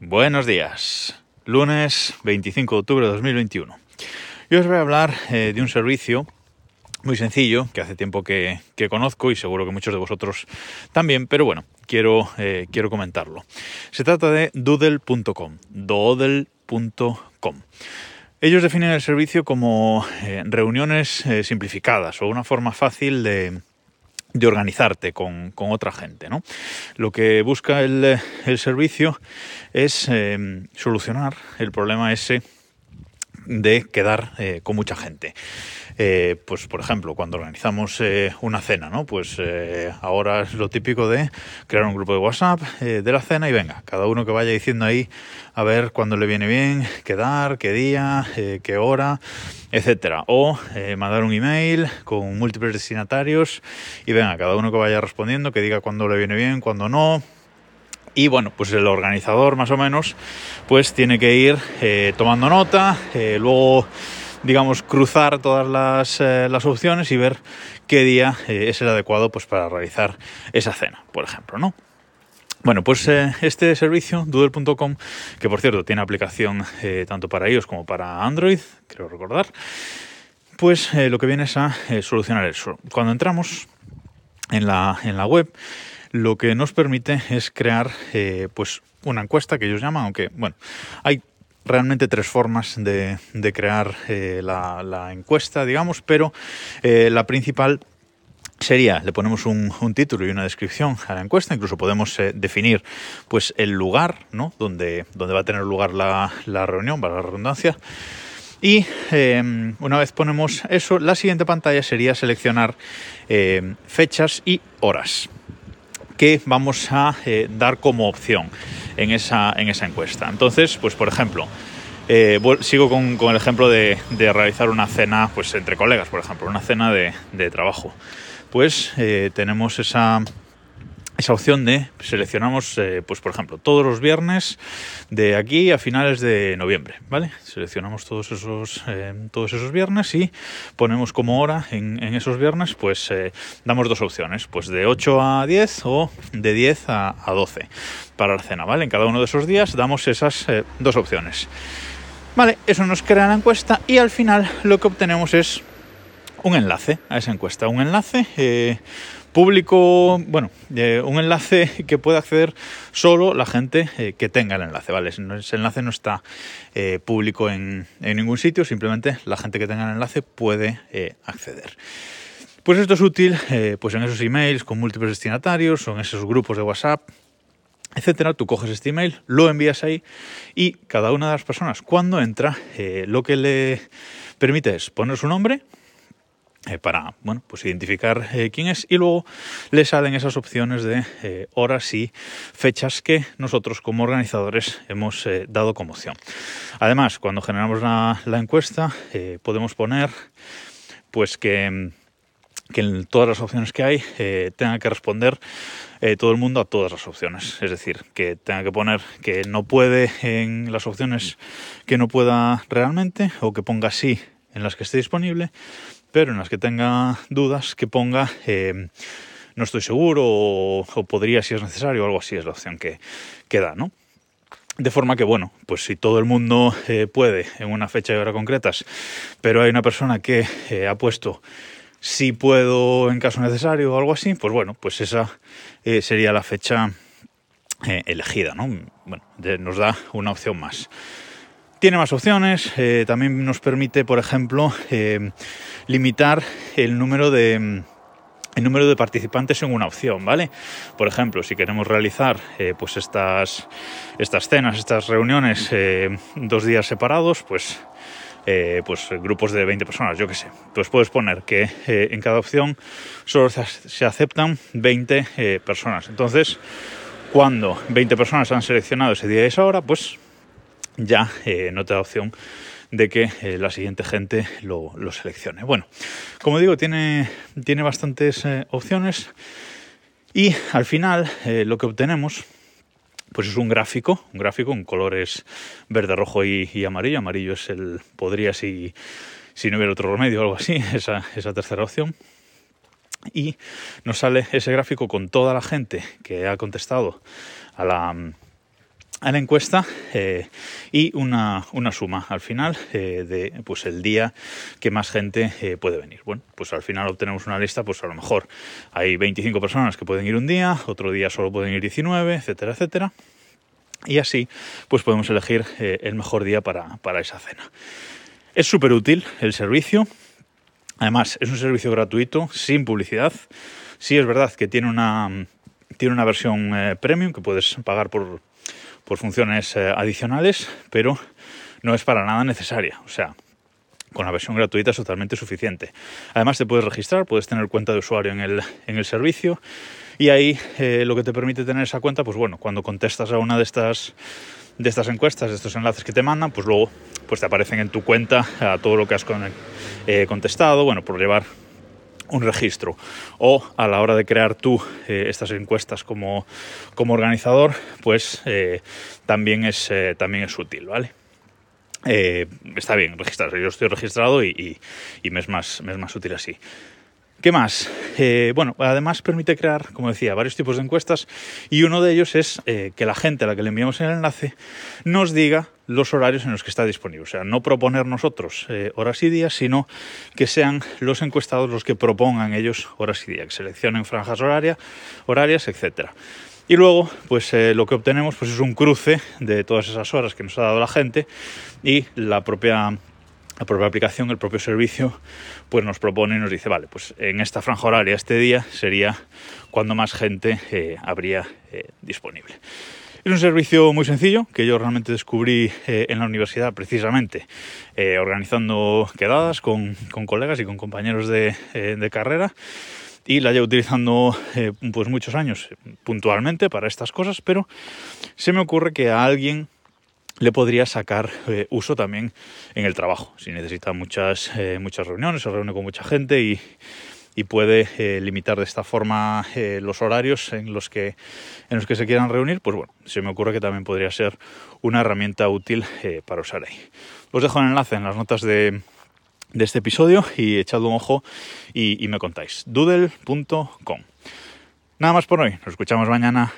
Buenos días, lunes 25 de octubre de 2021. Yo os voy a hablar eh, de un servicio muy sencillo que hace tiempo que, conozco y seguro que muchos de vosotros también, pero bueno, quiero, eh, quiero comentarlo. Se trata de doodle.com, doodle.com. Ellos definen el servicio como eh, reuniones simplificadas o una forma fácil de, de organizarte con, con, otra gente. ¿no? Lo que busca el, el servicio es eh, solucionar el problema ese de quedar eh, con mucha gente. Eh, pues por ejemplo, cuando organizamos eh, una cena, ¿no? Pues eh, ahora es lo típico de crear un grupo de WhatsApp eh, de la cena y venga, cada uno que vaya diciendo ahí a ver cuándo le viene bien quedar, qué día, qué hora, etcétera. O mandar un email con múltiples destinatarios y venga, cada uno que vaya respondiendo, que diga cuándo le viene bien, cuándo no, y bueno, pues el organizador más o menos pues tiene que ir eh, tomando nota, eh, luego digamos cruzar todas las, eh, las, opciones y ver qué día es el adecuado pues para realizar esa cena, por ejemplo, ¿no? Bueno, pues este servicio, doodle.com, que por cierto tiene aplicación tanto para iOS como para Android, creo recordar, pues lo que viene es a solucionar eso. Cuando entramos en la, en la web, lo que nos permite es crear eh, pues una encuesta que ellos llaman, aunque bueno, hay realmente tres formas de, crear eh, la, encuesta, digamos, pero eh, la principal sería, le ponemos un, título y una descripción a la encuesta, incluso podemos definir pues el lugar ¿no? donde, donde va a tener lugar la, reunión, para la redundancia. Y eh, una vez ponemos eso, la siguiente pantalla sería seleccionar eh, fechas y horas que vamos a eh, dar como opción en esa, en esa encuesta. Entonces, pues por ejemplo, eh, sigo con, el ejemplo de, realizar una cena pues entre colegas, por ejemplo, una cena de, de trabajo. Pues eh, tenemos esa, esa opción de seleccionamos, eh, pues por ejemplo, todos los viernes de aquí a finales de noviembre, ¿vale? Seleccionamos todos esos, eh, todos esos viernes y ponemos como hora en, esos viernes, pues eh, damos dos opciones, pues de 8 a 10 o de 10 a, a 12 para la cena, ¿vale? En cada uno de esos días damos esas dos opciones. Vale, eso nos crea la encuesta y al final lo que obtenemos es un enlace a esa encuesta, un enlace público, bueno, un enlace que puede acceder solo la gente eh, que tenga el enlace, ¿vale? Ese enlace no está eh, público en, en, ningún sitio, simplemente la gente que tenga el enlace puede eh, acceder. Pues esto es útil pues en esos emails con múltiples destinatarios o en esos grupos de WhatsApp, etcétera. Tú coges este email, lo envías ahí y cada una de las personas cuando entra lo que le permite es poner su nombre, eh, para bueno, pues identificar eh, quién es y luego le salen esas opciones de eh, horas y fechas que nosotros como organizadores hemos dado como opción. Además, cuando generamos la, encuesta podemos poner pues que, que en todas las opciones que hay tenga que responder todo el mundo a todas las opciones. Es decir, que tenga que poner que no puede en las opciones que no pueda realmente o que ponga sí en las que esté disponible pero en las que tenga dudas que ponga eh, no estoy seguro o, podría si es necesario o algo así es la opción que, que da, ¿no? De forma que, bueno, pues si todo el mundo eh, puede en una fecha y hora concretas, pero hay una persona que eh, ha puesto si puedo en caso necesario o algo así, pues bueno, pues esa sería la fecha elegida, ¿no? Bueno, nos da una opción más. Tiene más opciones, eh, también nos permite, por ejemplo, eh, limitar el número de el número de participantes en una opción, ¿vale? Por ejemplo, si queremos realizar eh, pues estas, estas cenas, estas reuniones dos días separados, pues, pues grupos de 20 personas, yo qué sé. Pues puedes poner que en cada opción solo se aceptan 20 personas. Entonces, cuando 20 personas han seleccionado ese día y esa hora, pues ya eh, no te da opción de que eh, la siguiente gente lo, seleccione. Bueno, como digo, tiene, tiene bastantes eh, opciones y al final lo que obtenemos pues es un gráfico, un gráfico en colores verde, rojo y, y amarillo. Amarillo es el, podría si, si no hubiera otro remedio o algo así, esa, esa tercera opción. Y nos sale ese gráfico con toda la gente que ha contestado a la, a la encuesta eh, y una, suma al final eh, de pues el día que más gente eh, puede venir. Bueno, pues al final obtenemos una lista, pues a lo mejor hay 25 personas que pueden ir un día, otro día solo pueden ir 19, etcétera, etcétera. Y así pues podemos elegir el mejor día para, para esa cena. Es súper útil el servicio. Además, es un servicio gratuito, sin publicidad. Sí es verdad que tiene una, tiene una versión premium que puedes pagar por, por funciones eh, adicionales, pero no es para nada necesaria. O sea, con la versión gratuita es totalmente suficiente. Además te puedes registrar, puedes tener cuenta de usuario en el, en el servicio y ahí eh, lo que te permite tener esa cuenta, pues bueno, cuando contestas a una de estas de estas encuestas, de estos enlaces que te mandan, pues luego pues te aparecen en tu cuenta a todo lo que has eh, contestado, bueno, por llevar un registro. O a la hora de crear tú eh, estas encuestas como, como organizador pues eh, también, es, eh, también es útil vale está bien registrarse. Yo estoy registrado y, y, me, es más, me es más útil así. ¿Qué más? Eh, bueno, además permite crear, como decía, varios tipos de encuestas y uno de ellos es eh, que la gente a la que le enviamos el enlace nos diga los horarios en los que está disponible. O sea, no proponer nosotros eh, horas y días, sino que sean los encuestados los que propongan ellos horas y días, que seleccionen franjas horarias, horarias etc. Y luego, pues lo que obtenemos pues, es un cruce de todas esas horas que nos ha dado la gente y la propia la propia aplicación, el propio servicio, pues nos propone y nos dice, vale, pues en esta franja horaria este día sería cuando más gente eh, habría eh, disponible. Es un servicio muy sencillo que yo realmente descubrí eh, en la universidad precisamente organizando quedadas con, colegas y con compañeros de, de carrera y la llevo utilizando pues muchos años puntualmente para estas cosas, pero se me ocurre que a alguien le podría sacar eh, uso también en el trabajo. Si necesita muchas, eh, muchas reuniones, se reúne con mucha gente y, puede eh, limitar de esta forma los horarios en los, que, en los que se quieran reunir, pues bueno, se me ocurre que también podría ser una herramienta útil para usar ahí. Os dejo el enlace en las notas de, este episodio y echad un ojo y, y me contáis. doodle.com. Nada más por hoy, nos escuchamos mañana.